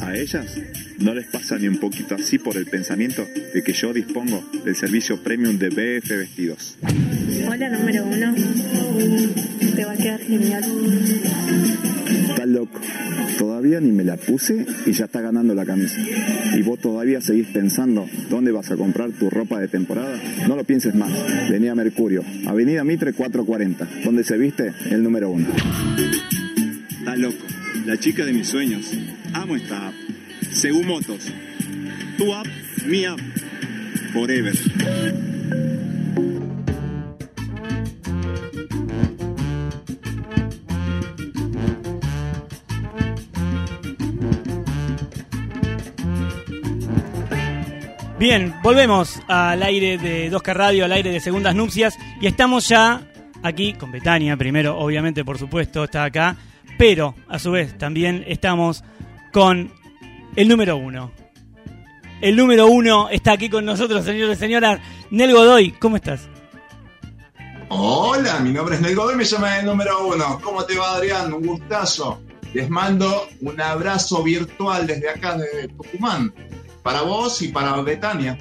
A ellas no les pasa ni un poquito así por el pensamiento de que yo dispongo del servicio premium de BF Vestidos. Hola número uno. Te va a quedar genial. Estás loco. Todavía ni me la puse y ya está ganando la camisa. ¿Y vos todavía seguís pensando dónde vas a comprar tu ropa de temporada? No lo pienses más. Vení a Mercurio, Avenida Mitre 440, donde se viste el número uno. Estás loco. La chica de mis sueños. Amo esta app. Según Motos. Tu app, mi app. Forever. Bien, volvemos al aire de 2K Radio, al aire de Segundas Nupcias, y estamos ya aquí con Betania, primero, obviamente, por supuesto, está acá, pero a su vez también estamos con el número uno. El número uno está aquí con nosotros, señores y señoras. Nel Godoy, ¿cómo estás? Hola, mi nombre es Nel Godoy, me llama el número uno. ¿Cómo te va, Adrián? Un gustazo. Les mando un abrazo virtual desde acá, de Tucumán. Para vos y para Betania.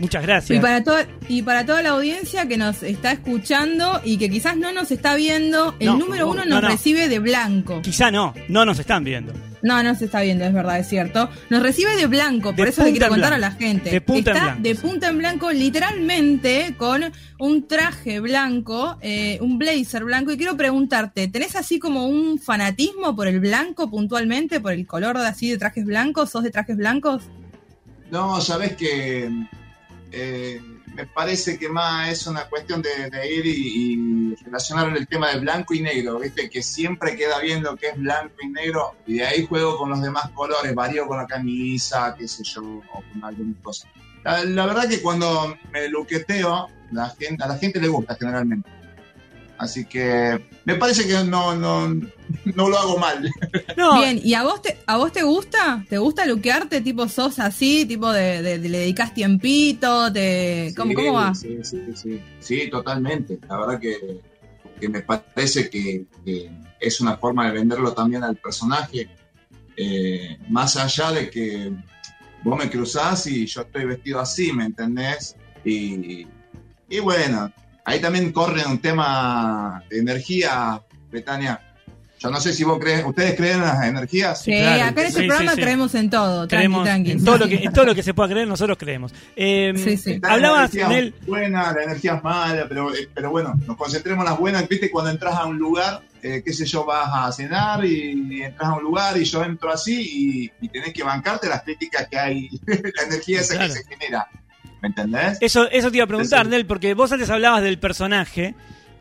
Muchas gracias. Y para, toda, y para toda la audiencia que nos está escuchando y que quizás no nos está viendo, el No, número uno no, nos no. recibe de blanco. Quizá no, no nos están viendo. No, no se está viendo, es verdad, es cierto. Nos recibe de blanco, por De eso le quiero en contar a la gente. De punta en Está blanco, de punta en blanco, literalmente, con un traje blanco, eh, un blazer blanco. Y quiero preguntarte, ¿tenés así como un fanatismo por el blanco puntualmente, por el color de así de trajes blancos? ¿Sos de trajes blancos? No, sabes que eh, me parece que más es una cuestión de, ir y, y relacionar el tema de blanco y negro, ¿viste? Que siempre queda bien lo que es blanco y negro y de ahí juego con los demás colores, varío con la camisa, qué sé yo, o con algunas cosas. La, la verdad que cuando me luqueteo, la gente, a la gente le gusta generalmente. Así que me parece que no, no, no lo hago mal. No, Bien, ¿y a vos te, a vos te gusta? ¿Te gusta luquearte? Tipo, sos así, tipo de, de- de- le dedicas tiempito, te, ¿cómo, Sí, cómo va? Sí, sí, sí. Sí, totalmente. La verdad que, que me parece que, que es una forma de venderlo también al personaje. eh, más allá de que vos me cruzás y yo estoy vestido así, ¿me entendés? Y, y bueno, ahí también corre un tema de energía, Betania. Yo no sé si vos crees, ¿ustedes creen en las energías? Sí, claro. acá en este Sí, programa sí, sí. creemos en todo, tranqui, creemos tranqui. en todo, lo que, en todo lo que se pueda creer, nosotros creemos. Eh, Sí, sí. Están Hablabas, las Nel, energías buenas, las energías malas, pero, eh, pero bueno, nos concentremos en las buenas. Viste, cuando entras a un lugar, eh, qué sé yo, vas a cenar y, y entras a un lugar y yo entro así y, y tenés que bancarte las críticas que hay, la energía esa Claro. que se genera. ¿Me entendés? Eso, eso te iba a preguntar. Nel, porque vos antes hablabas del personaje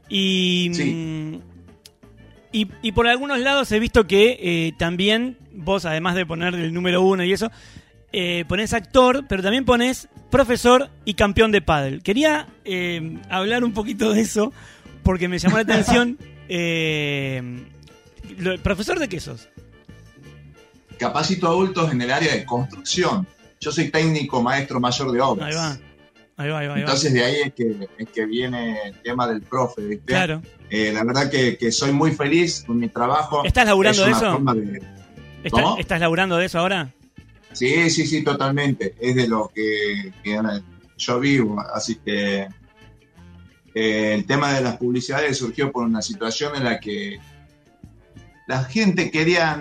y, Sí. y, y por algunos lados he visto que eh, también vos, además de poner el número uno y eso, eh, ponés actor, pero también ponés profesor y campeón de pádel. Quería eh, hablar un poquito de eso porque me llamó la atención. eh, ¿Profesor de qué sos? Capacito adultos en el área de construcción. Yo soy técnico maestro mayor de obras. Ahí va. Ahí va, ahí va. ahí. Entonces de ahí es que, es que viene el tema del profe, ¿viste? claro. Eh, la verdad que, que soy muy feliz con mi trabajo. ¿Estás laburando Es de eso? de- ¿Está- ¿Cómo? ¿Estás laburando de eso ahora? Sí, sí, sí, totalmente. Es de lo que, que yo vivo. Así que eh, el tema de las publicidades surgió por una situación en la que la gente quería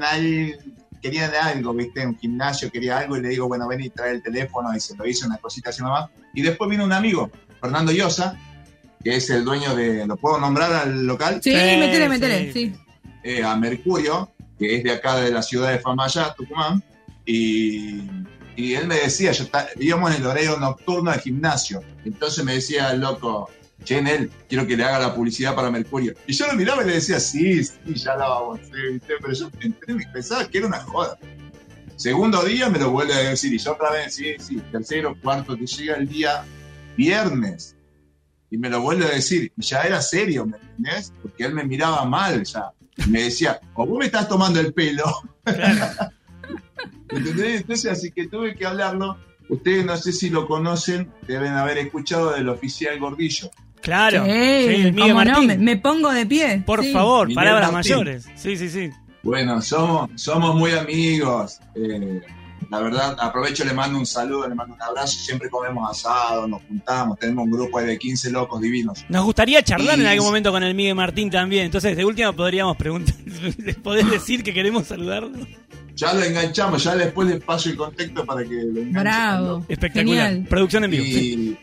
querían algo, ¿viste? Un gimnasio quería algo y le digo, bueno, ven y trae el teléfono y se lo hice una cosita así nomás. Y después vino un amigo, Fernando Llosa, que es el dueño de, ¿lo puedo nombrar al local? Sí, Sí, metele, sí. metele, sí. eh, a Mercurio, que es de acá de la ciudad de Famaya, Tucumán, y, y él me decía, yo vivíamos en el horario nocturno del gimnasio, entonces me decía el loco, che, Nel, quiero que le haga la publicidad para Mercurio. Y yo lo miraba y le decía, sí, sí, ya la vamos a hacer, ¿viste? pero yo pensaba que era una joda. Segundo día me lo vuelve a decir, y yo otra vez, sí, sí, tercero, cuarto, que llega el día viernes, y me lo vuelve a decir, y ya era serio, ¿me entendés? Porque él me miraba mal ya. Y me decía, o vos me estás tomando el pelo. ¿Entendés? Entonces, así que tuve que hablarlo. Ustedes no sé si lo conocen, deben haber escuchado del oficial Gordillo. Claro. Sí, Sí, el Miguel cómo no, Martín. me, me pongo de pie. Por sí. favor, Miguel palabras Martín. mayores. Sí, sí, sí. Bueno, somos, somos muy amigos. eh, la verdad, aprovecho, le mando un saludo, le mando un abrazo. Siempre comemos asado, nos juntamos, tenemos un grupo ahí de 15 locos divinos. Nos gustaría charlar Y- en algún momento con el Miguel Martín también. Entonces, de última podríamos preguntar, ¿les podés decir que queremos saludarlo? Ya lo enganchamos, ya después les paso el contexto para que lo enganchen. Bravo. Espectacular. Genial. Producción en vivo. Y,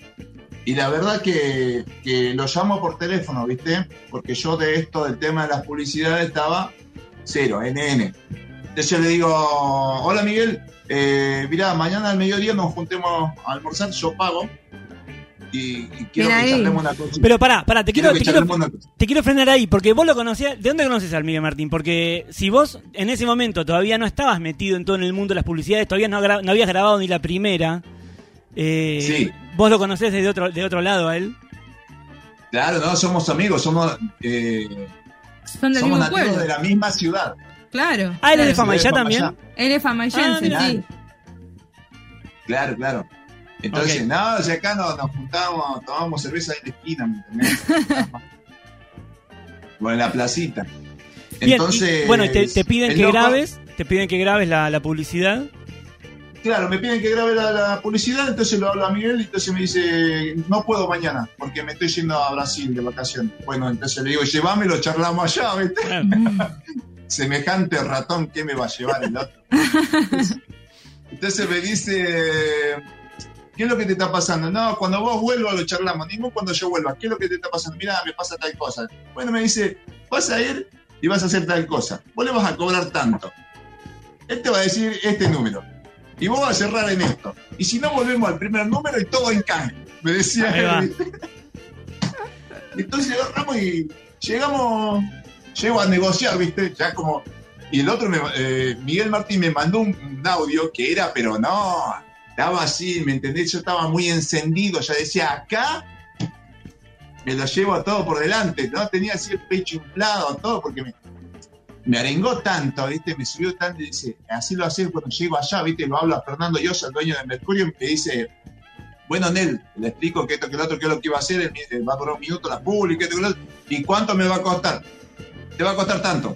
y la verdad que, que lo llamo por teléfono, ¿viste? Porque yo de esto, del tema de las publicidades, estaba cero, NN. Entonces yo le digo, hola Miguel, eh, mirá, mañana al mediodía nos juntemos a almorzar, yo pago. Y, y quiero que charlemos una cosa. Pero pará, pará, te quiero, te quiero, te quiero frenar ahí, porque vos lo conocías. ¿De dónde conoces al Miguel Martín? Porque si vos en ese momento todavía no estabas metido en todo en el mundo de las publicidades, todavía no, gra- no habías grabado ni la primera. Eh, Sí. Vos lo conocés desde otro, de otro lado a él. Claro, no, somos amigos, somos, eh, Son del somos mismo nativos pueblo. de la misma ciudad. Claro. Ah, él es de. Famayá también. Él es famayense, Ah, sí. Claro, claro. Entonces, no, si acá nos, nos juntamos, tomamos cerveza ahí en la esquina, bueno, en la placita. Bien, y- Entonces, bueno, te, te piden que loco- grabes, te piden que grabes la, la publicidad. Claro, me piden que grabe la, la publicidad, entonces lo hablo a Miguel y entonces me dice, no puedo mañana, porque me estoy yendo a Brasil de vacaciones. Bueno, entonces le digo, llévame, lo charlamos allá, ¿viste? semejante ratón que me va a llevar el otro. Entonces me dice, ¿qué es lo que te está pasando? No, cuando vos vuelvas lo charlamos, ningún cuando yo vuelva, ¿qué es lo que te está pasando? Mira, me pasa tal cosa. Bueno, me dice, vas a ir y vas a hacer tal cosa. Vos le vas a cobrar tanto. Él te va a decir este número. Y vos vas a cerrar en esto. Y si no, volvemos al primer número y todo en canje. Me decía él. Entonces agarramos y llegamos, llego a negociar, ¿viste? Ya como. Y el otro, me- eh, Miguel Martín, me mandó un, un audio que era, pero no, estaba así, ¿me entendés? Yo estaba muy encendido, ya decía, acá me lo llevo a todo por delante, ¿no? Tenía así el pecho inflado, todo, porque me, me arengó tanto, ¿viste? Me subió tanto y dice, así lo haces cuando llego allá, ¿viste? Lo hablo a Fernando Llosa, el dueño de Mercurio, y me dice, bueno, Nel, le explico que esto, que lo otro, que es lo que iba a hacer, él va a durar un minuto la pública, esto, que lo otro, y cuánto me va a costar. Te va a costar tanto.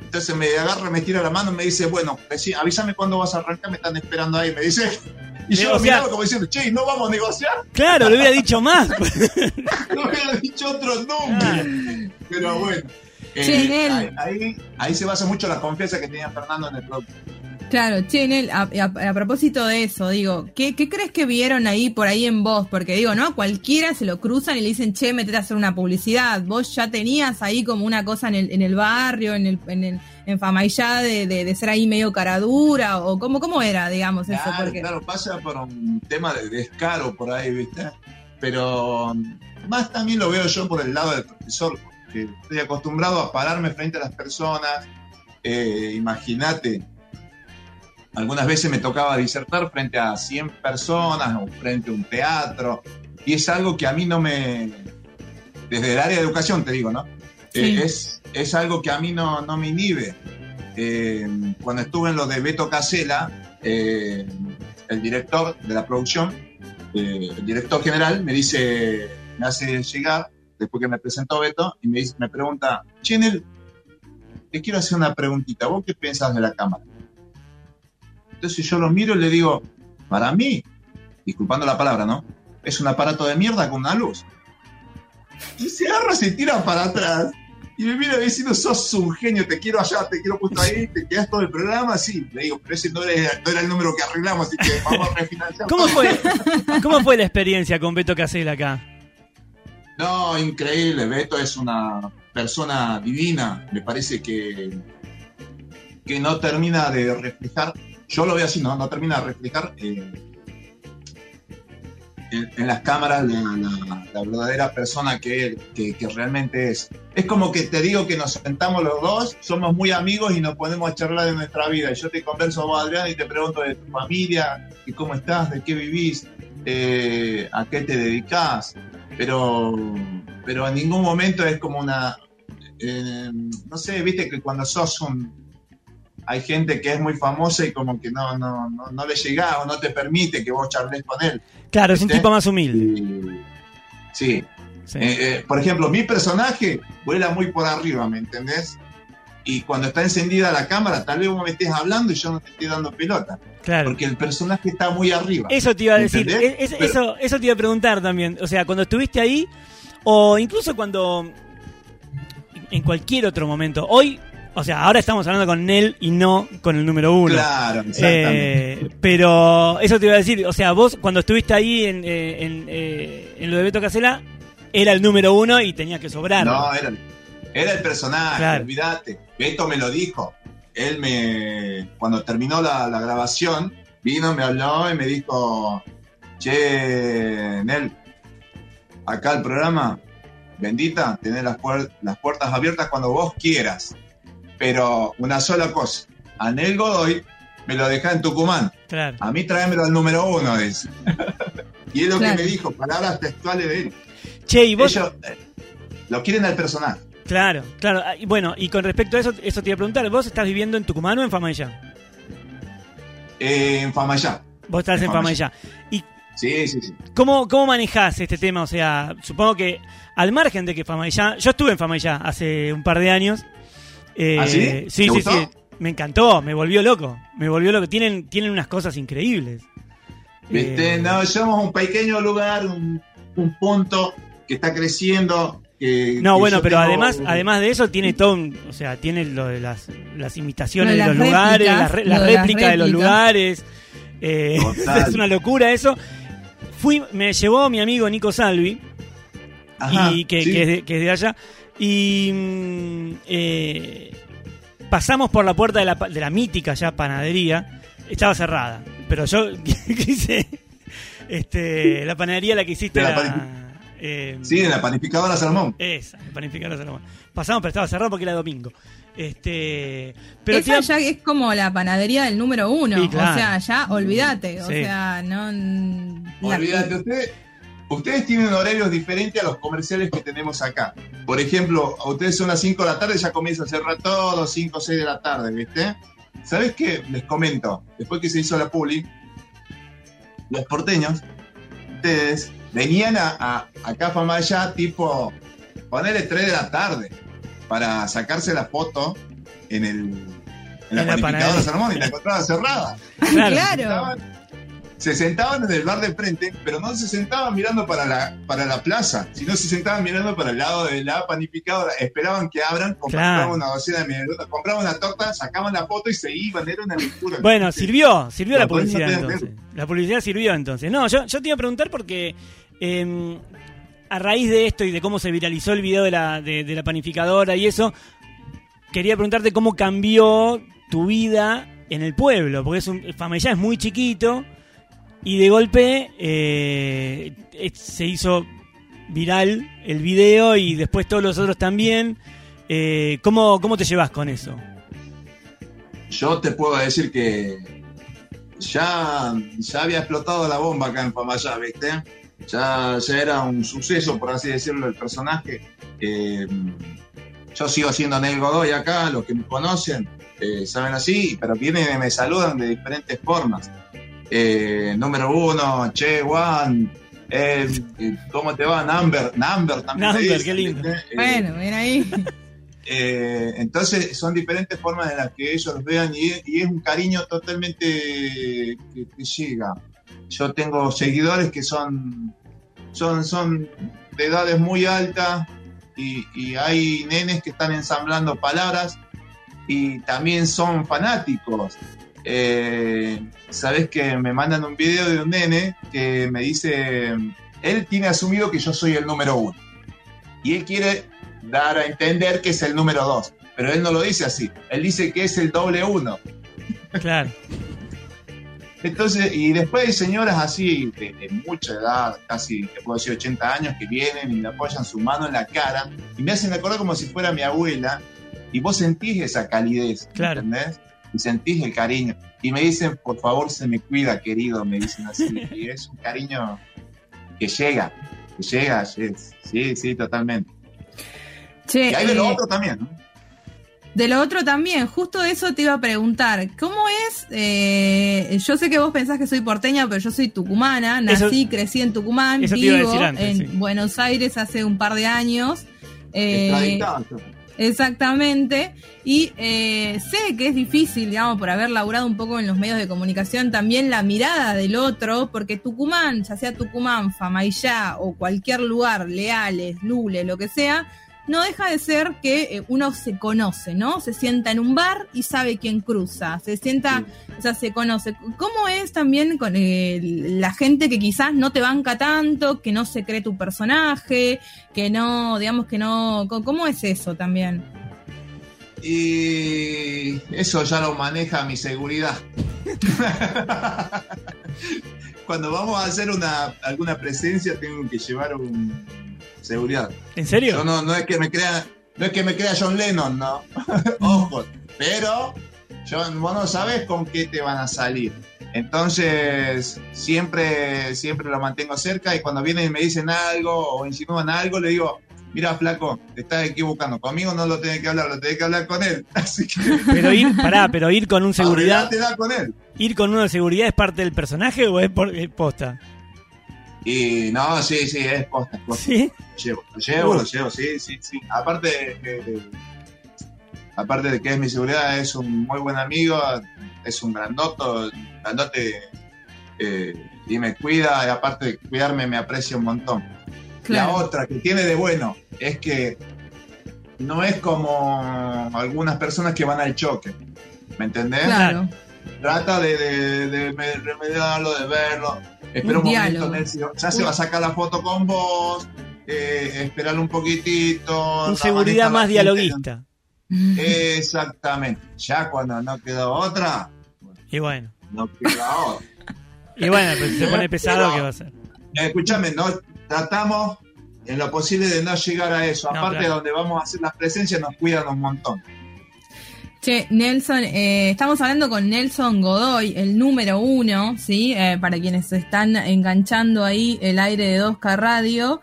Entonces me agarra, me tira la mano, me dice, bueno, decí- avísame cuándo vas a arrancar, me están esperando ahí, me dice. Y yo lo miraba como diciendo, che, ¿no vamos a negociar? Claro, lo hubiera dicho más. No hubiera dicho otro nombre. Pero bueno. Eh, Che, Nel. ahí, ahí, ahí se basa mucho la confianza que tenía Fernando en el producto. Claro, che, Nel, a, a- a propósito de eso, digo, ¿qué, ¿qué crees que vieron ahí por ahí en vos? Porque digo, ¿no? Cualquiera se lo cruzan y le dicen, che, metete a hacer una publicidad. Vos ya tenías ahí como una cosa en el, en el barrio, en el, en el, en Famayá de, de, de ser ahí medio caradura, o cómo, cómo era, digamos, eso, Claro, porque. claro, pasa por un tema de descaro por ahí, ¿viste? Pero um, más también lo veo yo por el lado del profesor, estoy acostumbrado a pararme frente a las personas. Eh, Imagínate, algunas veces me tocaba disertar frente a 100 personas o frente a un teatro, y es algo que a mí no me. Desde el área de educación, te digo, ¿no? Eh, es, es algo que a mí no, no me inhibe. Eh, cuando estuve en lo de Beto Casela, eh, el director de la producción, el director general, me dice, me hace llegar, después que me presentó Beto, y me, dice, me pregunta, Chenel, te quiero hacer una preguntita, ¿vos qué pensás de la cámara? Entonces yo lo miro y le digo, para mí, disculpando la palabra, ¿no? Es un aparato de mierda con una luz. Y se agarra, se tira para atrás. Y me mira diciendo, sos un genio, te quiero allá, te quiero puesto ahí, te quedas todo el programa, sí. Le digo, pero ese no era, no era el número que arreglamos, así que vamos a refinanciar. ¿Cómo todo". fue, ¿Cómo fue la experiencia con Beto Casel acá? No, increíble. Beto es una persona divina. Me parece que, que no termina de reflejar. Yo lo veo así, ¿no? No termina de reflejar eh, en, las cámaras la, verdadera persona que, que, que realmente es. Es como que te digo que nos sentamos los dos, somos muy amigos y nos ponemos a charlar de nuestra vida. Y yo te converso a vos, Adrián, y te pregunto de tu familia, y cómo estás, de qué vivís, eh, a qué te dedicás pero pero en ningún momento es como una eh, no sé viste que cuando sos un hay gente que es muy famosa y como que no no no, no le llega o no te permite que vos charles con él Claro, es un tipo más humilde. Sí. Eh, eh, por ejemplo mi personaje vuela muy por arriba me entendés y cuando está encendida la cámara, tal vez vos me estés hablando y yo no te estoy dando pelota. Claro. Porque el personaje está muy arriba. Eso te iba a decir, es- Pero- eso, eso te iba a preguntar también. O sea, cuando estuviste ahí, o incluso cuando. En cualquier otro momento. Hoy, o sea, ahora estamos hablando con Nel y no con el número uno. Claro, exactamente. Eh, pero eso te iba a decir, o sea, vos cuando estuviste ahí en, eh, en, eh, en lo de Beto Casela, era el número uno y tenías que sobrar. No, era, era el personaje, Claro. olvídate. Beto me lo dijo. Él me, cuando terminó la, la grabación, vino, me habló y me dijo, che, Nel, acá el programa, bendita, tenés las, puer- las puertas abiertas cuando vos quieras. Pero una sola cosa, a Nel Godoy me lo dejá en Tucumán. Claro. A mí tráemelo al número uno, dice. y es lo Claro. que me dijo, palabras textuales de él. Che, y vos. Ellos eh, lo quieren al personaje. Claro, claro. Ah, y Bueno, y con respecto a eso, eso te iba a preguntar, ¿vos estás viviendo en Tucumán o en Famayá? Eh, en Famayá. Vos estás en En Famayá. ¿Y Sí, sí, sí. cómo, cómo manejás este tema? O sea, supongo que al margen de que Famayá. Yo estuve en Famayá hace un par de años. Eh, ¿Ah, sí? Sí, ¿Te sí. Me encantó, me volvió loco. Me volvió loco. Tienen, tienen unas cosas increíbles. ¿Viste? Eh, No, somos un pequeño lugar, un, un punto que está creciendo. Que, No, que bueno, pero tengo- además, además de eso tiene todo, un- o sea, tiene lo de las, las imitaciones Lo de de los lugares, re- lo las de los lugares. eh, es una locura eso. Fui, me llevó mi amigo Nico Salvi, Ajá, y que, sí. que es de, que es de allá. Y mm, eh, pasamos por la puerta de la, pa- de la mítica ya panadería. Estaba cerrada. Pero yo quise. Este, la panadería la que hiciste De la eh, Sí, en la panificadora Salmón. esa, el panificador de Salomón. Pasamos, pero estaba cerrado porque era domingo. Este, pero Esa ya es como la panadería del número uno. Sí, claro. O sea, ya olvídate. O sea, no. la- Olvídate, ustedes, ustedes tienen horarios diferentes a los comerciales que tenemos acá. Por ejemplo, a ustedes son las 5 de la tarde, ya comienza a cerrar todo, 5 o 6 de la tarde, ¿viste? ¿Sabes qué? Les comento, después que se hizo la publi, los porteños, ustedes venían a, a, acá a Famaya tipo, ponerle 3 de la tarde para sacarse la foto en el... En la, la panificadora. Salmón y la encontraba cerrada. Claro. se sentaban en el bar de frente, pero no se sentaban mirando para la, para la plaza, sino se sentaban mirando para el lado de la panificadora. Esperaban que abran, compraban Claro. una docena de minutos, compraban una torta, sacaban la foto y se iban. Era una locura. Bueno, sirvió, sirvió la podés publicidad entonces. La publicidad sirvió entonces. No, yo, yo te iba a preguntar porque eh, a raíz de esto y de cómo se viralizó el video de la, de, la panificadora y eso, quería preguntarte cómo cambió tu vida en el pueblo, porque es un, es muy chiquito y de golpe eh, se hizo viral el video y después todos los otros también. Eh, ¿cómo, ¿Cómo te llevas con eso? Yo te puedo decir que ya, ya había explotado la bomba acá en Pamayá, ¿viste? Ya, ya era un suceso, por así decirlo, el personaje. Eh, yo sigo siendo Nel Godoy acá, los que me conocen eh, saben así, pero vienen y me saludan de diferentes formas. Eh, número uno, Che, Juan, eh, ¿cómo te va? Number, Number también. Number, qué lindo. Eh, Bueno, ven ahí. eh, entonces son diferentes formas en las que ellos los vean y, y es un cariño totalmente que, que llega. Yo tengo seguidores que son, son, son de edades muy altas y, hay nenes que están ensamblando palabras y también son fanáticos. Eh, Sabes que me mandan un video de un nene que me dice, él tiene asumido que yo soy el número uno y él quiere dar a entender que es el número dos, pero él no lo dice así, él dice que es el doble uno. Claro. Entonces, y después hay señoras así de, de mucha edad, casi te puedo decir 80 años, que vienen y me apoyan su mano en la cara y me hacen acordar como si fuera mi abuela y vos sentís esa calidez, Claro. ¿entendés? Y sentís el cariño. Y me dicen, por favor, se me cuida, querido, me dicen así. Y es un cariño que llega, que llega, sí, sí, sí, totalmente. Che, Y hay de lo eh, otro también, ¿no? De lo otro también, justo de eso te iba a preguntar, ¿cómo es? eh, yo sé que vos pensás que soy porteña, pero yo soy tucumana, Eso- nací, crecí en Tucumán, eso te iba a vivo decir antes, en sí. Buenos Aires hace un par de años. eh. Exactamente. Y eh, sé que es difícil, digamos, por haber laburado un poco en los medios de comunicación, también la mirada del otro, porque Tucumán, ya sea Tucumán, Famayá o cualquier lugar, Leales, Lule, lo que sea, no deja de ser que eh, uno se conoce, ¿no? Se sienta en un bar y sabe quién cruza, se sienta, o sea, se conoce. ¿Cómo es también con eh, la gente que quizás no te banca tanto, que no se cree tu personaje, que no, digamos que no, ¿cómo es eso también? Y eso ya lo maneja mi seguridad. Cuando vamos a hacer una, alguna presencia tengo que llevar un seguridad. ¿En serio? Yo no, no es que me crea, no es que me crea John Lennon, no. Ojo. Pero yo, vos no sabes con qué te van a salir. Entonces, siempre, siempre lo mantengo cerca y cuando vienen y me dicen algo o insinúan algo, le digo, mira, flaco, te estás equivocando. Conmigo no lo tenés que hablar, lo tenés que hablar con él. Así que... Pero ir, pará, pero ir con un seguridad. da con él. ¿Ir con uno de seguridad es parte del personaje o es por es posta? Y no, sí, sí, es posta, es posta. ¿Sí? Lo llevo, lo llevo, lo llevo, sí, sí, sí. Aparte aparte de que es mi seguridad, es un muy buen amigo, es un grandoto, grandote eh, y me cuida, y aparte de cuidarme me aprecia un montón. La otra que tiene de bueno es que no es como algunas personas que van al choque, ¿me entendés? Claro. Trata de, de, de me- remediarlo, de verlo. Espera Un un, momento. Nelson. Ya se va a sacar la foto con vos. Eh, esperar un poquitito. Un seguridad más dialoguista. Exactamente. Ya cuando no quedó otra, Y bueno. no queda otra. Y bueno, pues si se pone pesado, Pero- ¿qué va a hacer? Escúchame, no, tratamos en lo posible de no llegar a eso. No, Aparte, claro. donde vamos a hacer las presencias nos cuidan un montón. Che, Nelson, eh, estamos hablando con Nelson Godoy, el número uno, ¿sí? Eh, para quienes se están enganchando ahí el aire de 2K Radio.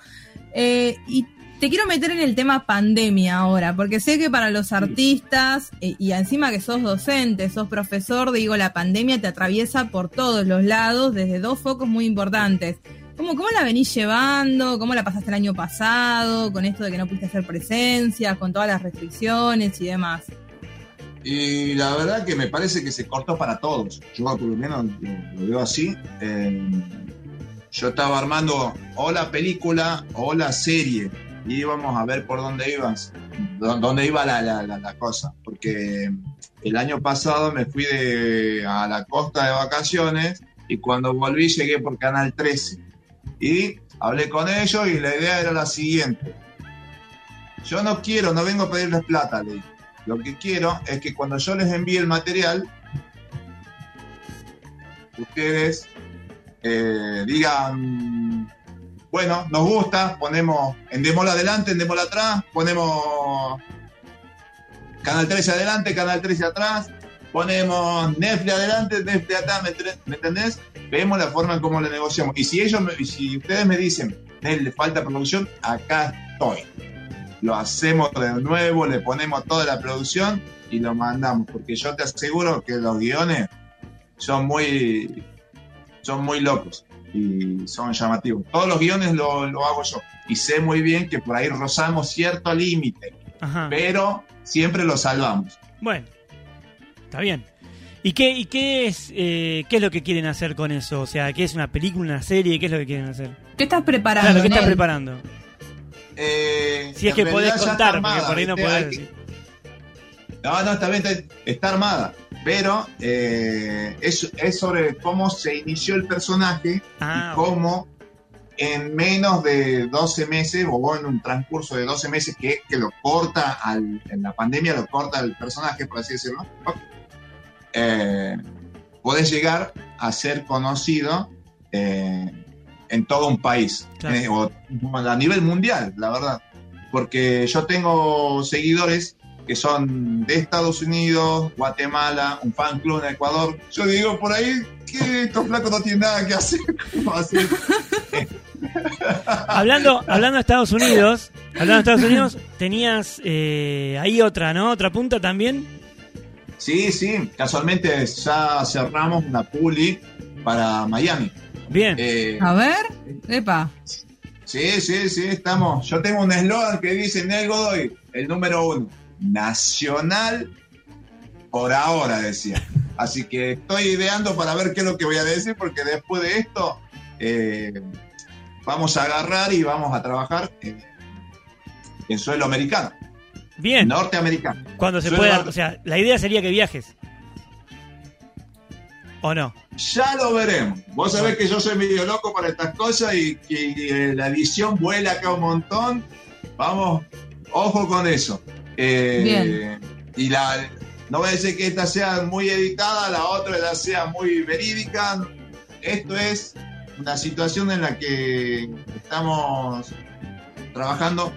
Eh, y te quiero meter en el tema pandemia ahora, porque sé que para los artistas, eh, y encima que sos docente, sos profesor, digo, la pandemia te atraviesa por todos los lados, desde dos focos muy importantes. ¿Cómo, ¿Cómo la venís llevando? ¿Cómo la pasaste el año pasado? Con esto de que no pudiste hacer presencia, con todas las restricciones y demás. Y la verdad que me parece que se cortó para todos. Yo por lo menos lo, veo así. Eh, yo estaba armando o la película o la serie y íbamos a ver por dónde ibas, dó- dónde iba la- la cosa. Porque el año pasado me fui de, a la costa de vacaciones y cuando volví llegué por Canal 13. Y hablé con ellos y la idea era la siguiente. Yo no quiero, no vengo a pedirles plata, le dije. Lo que quiero es que cuando yo les envíe el material, ustedes eh, digan, bueno, nos gusta, ponemos endémosla adelante, endémosla atrás, ponemos Canal 13 adelante, Canal 13 atrás, ponemos Netflix adelante, Netflix atrás, ¿me, entre- ¿me entendés? Vemos la forma en cómo le negociamos. Y si ellos, me- si ustedes me dicen, "Nel, le falta producción, acá estoy lo hacemos de nuevo, le ponemos toda la producción y lo mandamos, porque yo te aseguro que los guiones son muy, son muy locos y son llamativos. Todos los guiones lo, lo hago yo y sé muy bien que por ahí rozamos cierto límite, Ajá. pero siempre lo salvamos. Bueno, está bien. ¿Y qué, y qué es eh, qué es lo que quieren hacer con eso? O sea, ¿qué es una película, una serie? ¿Qué es lo que quieren hacer? ¿Qué estás preparando? Claro, ¿qué estás preparando? Eh, Si es que podés contar, armada, porque por ahí no podés que-. No, no, está bien, está, está armada. Pero eh, es, es sobre cómo se inició el personaje Ah, y cómo en menos de 12 meses, o en un transcurso de 12 meses que, que lo corta al, en la pandemia, lo corta el personaje, por así decirlo, eh, podés llegar a ser conocido eh, en todo un país, Claro. eh, o a nivel mundial, la verdad. Porque yo tengo seguidores que son de Estados Unidos, Guatemala, un fan club en Ecuador. Yo digo por ahí que estos flacos no tienen nada que hacer. Hablando, hablando de Estados Unidos, hablando de Estados Unidos, tenías eh, ahí otra, ¿no? Otra punta también. Sí, sí, casualmente ya cerramos una puli para Miami. Bien. Eh, A ver, epa. sí, sí, sí, estamos. Yo tengo un eslogan que dice Nel Godoy, el número uno. nacional por ahora, decía. Así que estoy ideando para ver qué es lo que voy a decir, porque después de esto eh, vamos a agarrar y vamos a trabajar en, en suelo americano, Bien. norteamericano. Cuando se Suelo pueda, norte- o sea, la idea sería que viajes. ¿O no? Ya lo veremos. Vos sabés que yo soy medio loco para estas cosas y que eh, la edición vuela acá un montón. Vamos, ojo con eso. Eh, Bien. Y la, no voy a decir que esta sea muy editada, la otra ya sea muy verídica. Esto es una situación en la que estamos trabajando.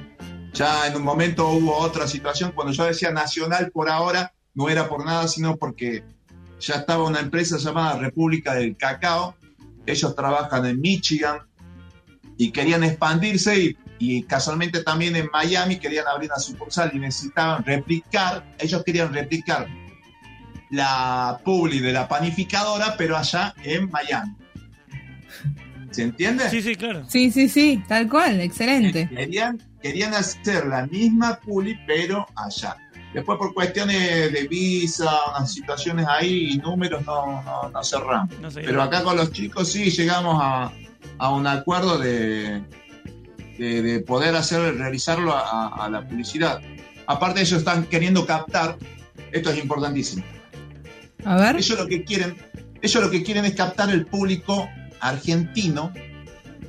Ya en un momento hubo otra situación. Cuando yo decía nacional por ahora, no era por nada, sino porque ya estaba una empresa llamada República del Cacao. Ellos trabajan en Michigan y querían expandirse y, y casualmente también en Miami querían abrir una sucursal y necesitaban replicar, ellos querían replicar la publi de la panificadora, pero allá en Miami. ¿Se entiende? Sí, sí, claro. Sí, sí, sí, tal cual, excelente. Querían, querían hacer la misma publi, pero allá. Después por cuestiones de visa, unas situaciones ahí y números no, no, no cerramos. No sé. Pero acá con los chicos sí llegamos a, a un acuerdo de, de, de poder hacer, realizarlo a, a la publicidad. Aparte ellos están queriendo captar, esto es importantísimo, A ver. ellos lo que quieren, ellos lo que quieren es captar el público argentino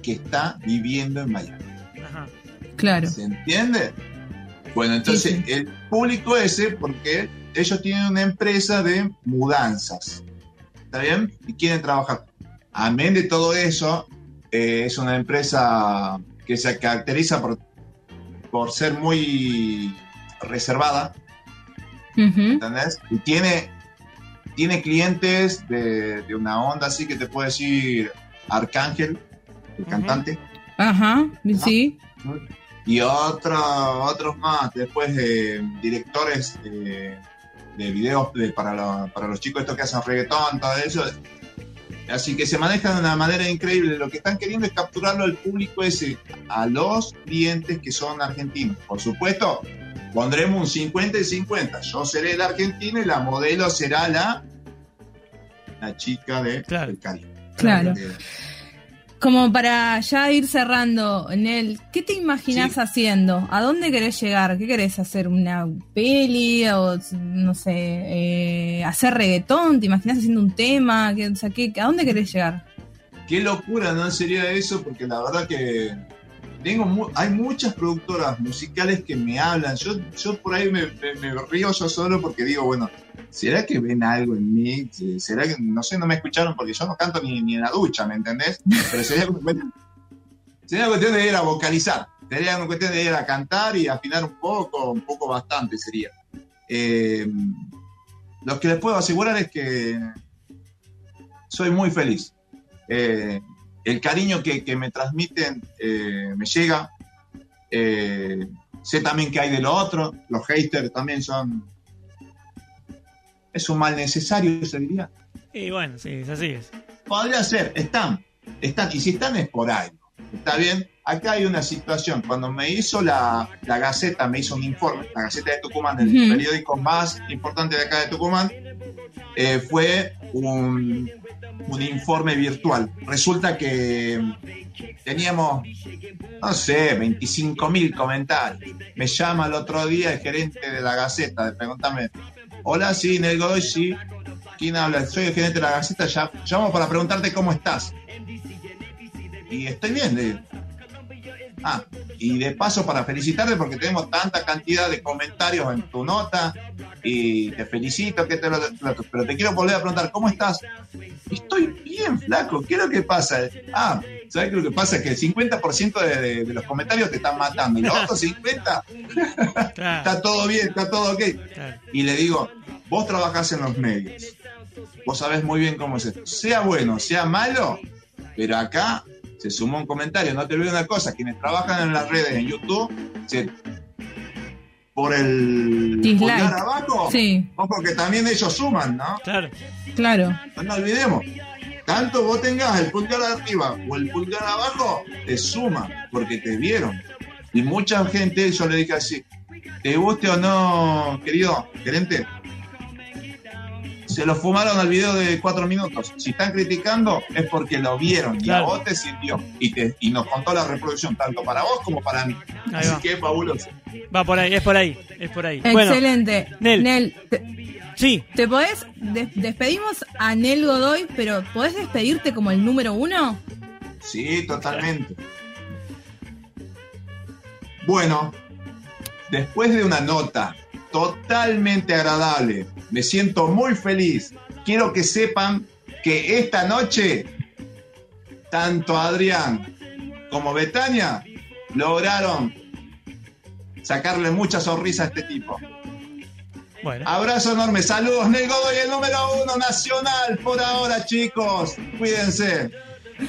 que está viviendo en Miami. Ajá. Claro. ¿Se entiende? Bueno, entonces Sí, el público ese, porque ellos tienen una empresa de mudanzas, ¿está bien? Y quieren trabajar. Amén de todo eso, eh, es una empresa que se caracteriza por, por ser muy reservada, Ujú. ¿entendés? Y tiene, tiene clientes de, de una onda así que te puedo decir Arcángel, el cantante, Ajá, sí. Y otra- otros más, después de directores de, de videos de- para, la- para los chicos estos que hacen reggaetón, todo eso. Así que se manejan de una manera increíble. Lo que están queriendo es capturarlo al público ese, a los clientes que son argentinos. Por supuesto, pondremos un 50 y 50. Yo seré la argentina y la modelo será la, la chica de Claro. del Caribe. Claro. De- Como para ya ir cerrando, Nel, ¿qué te imaginas Sí. haciendo? ¿A dónde querés llegar? ¿Qué querés hacer? ¿Una peli? ¿O no sé, eh, hacer reggaetón? ¿Te imaginas haciendo un tema? ¿Qué, o sea, ¿qué- ¿A dónde querés llegar? Qué locura, ¿no? Sería eso, porque la verdad que tengo mu- hay muchas productoras musicales que me hablan. Yo, yo por ahí me, me- me río yo solo porque digo, bueno, ¿será que ven algo en mí? ¿Será que, no sé, no me escucharon? Porque yo no canto ni, en la ducha, ¿me entendés? Pero sería, sería cuestión de ir a vocalizar, sería una cuestión de ir a cantar y afinar un poco, un poco bastante sería. Eh, lo que les puedo asegurar es que soy muy feliz. Eh, el cariño que, que me transmiten eh, me llega. Eh, sé también que hay de lo otro. Los haters también son. Es un mal necesario, se diría. Y bueno, sí, es así es. Podría ser, están. Están. Y si están es por algo. ¿Está bien? Acá hay una situación. Cuando me hizo la, la Gaceta, me hizo un informe, la Gaceta de Tucumán, el periódico más importante de acá de Tucumán, eh, fue un, un informe virtual. Resulta que teníamos, no sé, 25 mil comentarios. Me llama el otro día el gerente de la Gaceta, de preguntarme, hola, sí, Nego, sí, ¿quién habla? Soy el gerente de la Gaceta, ya, llamo para preguntarte cómo estás. Y estoy bien, le. Ah, y de paso para felicitarte porque tenemos tanta cantidad de comentarios en tu nota y te felicito, que te lo- pero te quiero volver a preguntar, ¿cómo estás? Estoy bien, flaco, ¿qué es lo que pasa? Ah, ¿sabes qué lo que pasa? Es que el 50% de, de- de los comentarios te están matando y los otros 50 Claro, está todo bien, está todo ok. Y le digo, vos trabajás en los medios, vos sabés muy bien cómo es esto, sea bueno, sea malo, pero acá se sumó un comentario, no te olvides una cosa, quienes trabajan en las redes, en YouTube, se- por el pulgar abajo, Sí, ojo que también ellos suman, ¿no? Claro. claro. No nos olvidemos. Tanto vos tengas el pulgar arriba o el pulgar abajo, te suma, porque te vieron. Y mucha gente, yo le dije así, te guste o no, querido gerente, se lo fumaron al video de cuatro minutos. Si están criticando es porque lo vieron y Claro. a vos te sirvió. Y, te, y nos contó la reproducción tanto para vos como para mí. Ahí Así va. que fabuloso. Va por ahí, es por ahí, es por ahí. Bueno, Excelente. Nel. Nel, te, sí, te podés, des- despedimos a Nel Godoy, pero ¿podés despedirte como el número uno? Sí, totalmente. Bueno, después de una nota totalmente agradable, me siento muy feliz. Quiero que sepan que esta noche, tanto Adrián como Betania lograron sacarle mucha sonrisa a este tipo. Bueno. Abrazo enorme, saludos, Nel Godoy, el número uno nacional por ahora, chicos. Cuídense.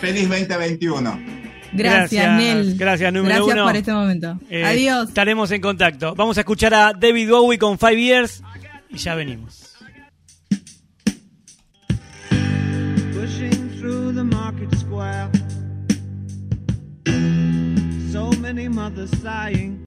Feliz 2021. Gracias, Gracias, Nel. gracias, número Gracias uno. por este momento. Eh, Adiós. Estaremos en contacto. Vamos a escuchar a David Bowie con Five Years y ya venimos. pushing through the market square. So many mothers sighing.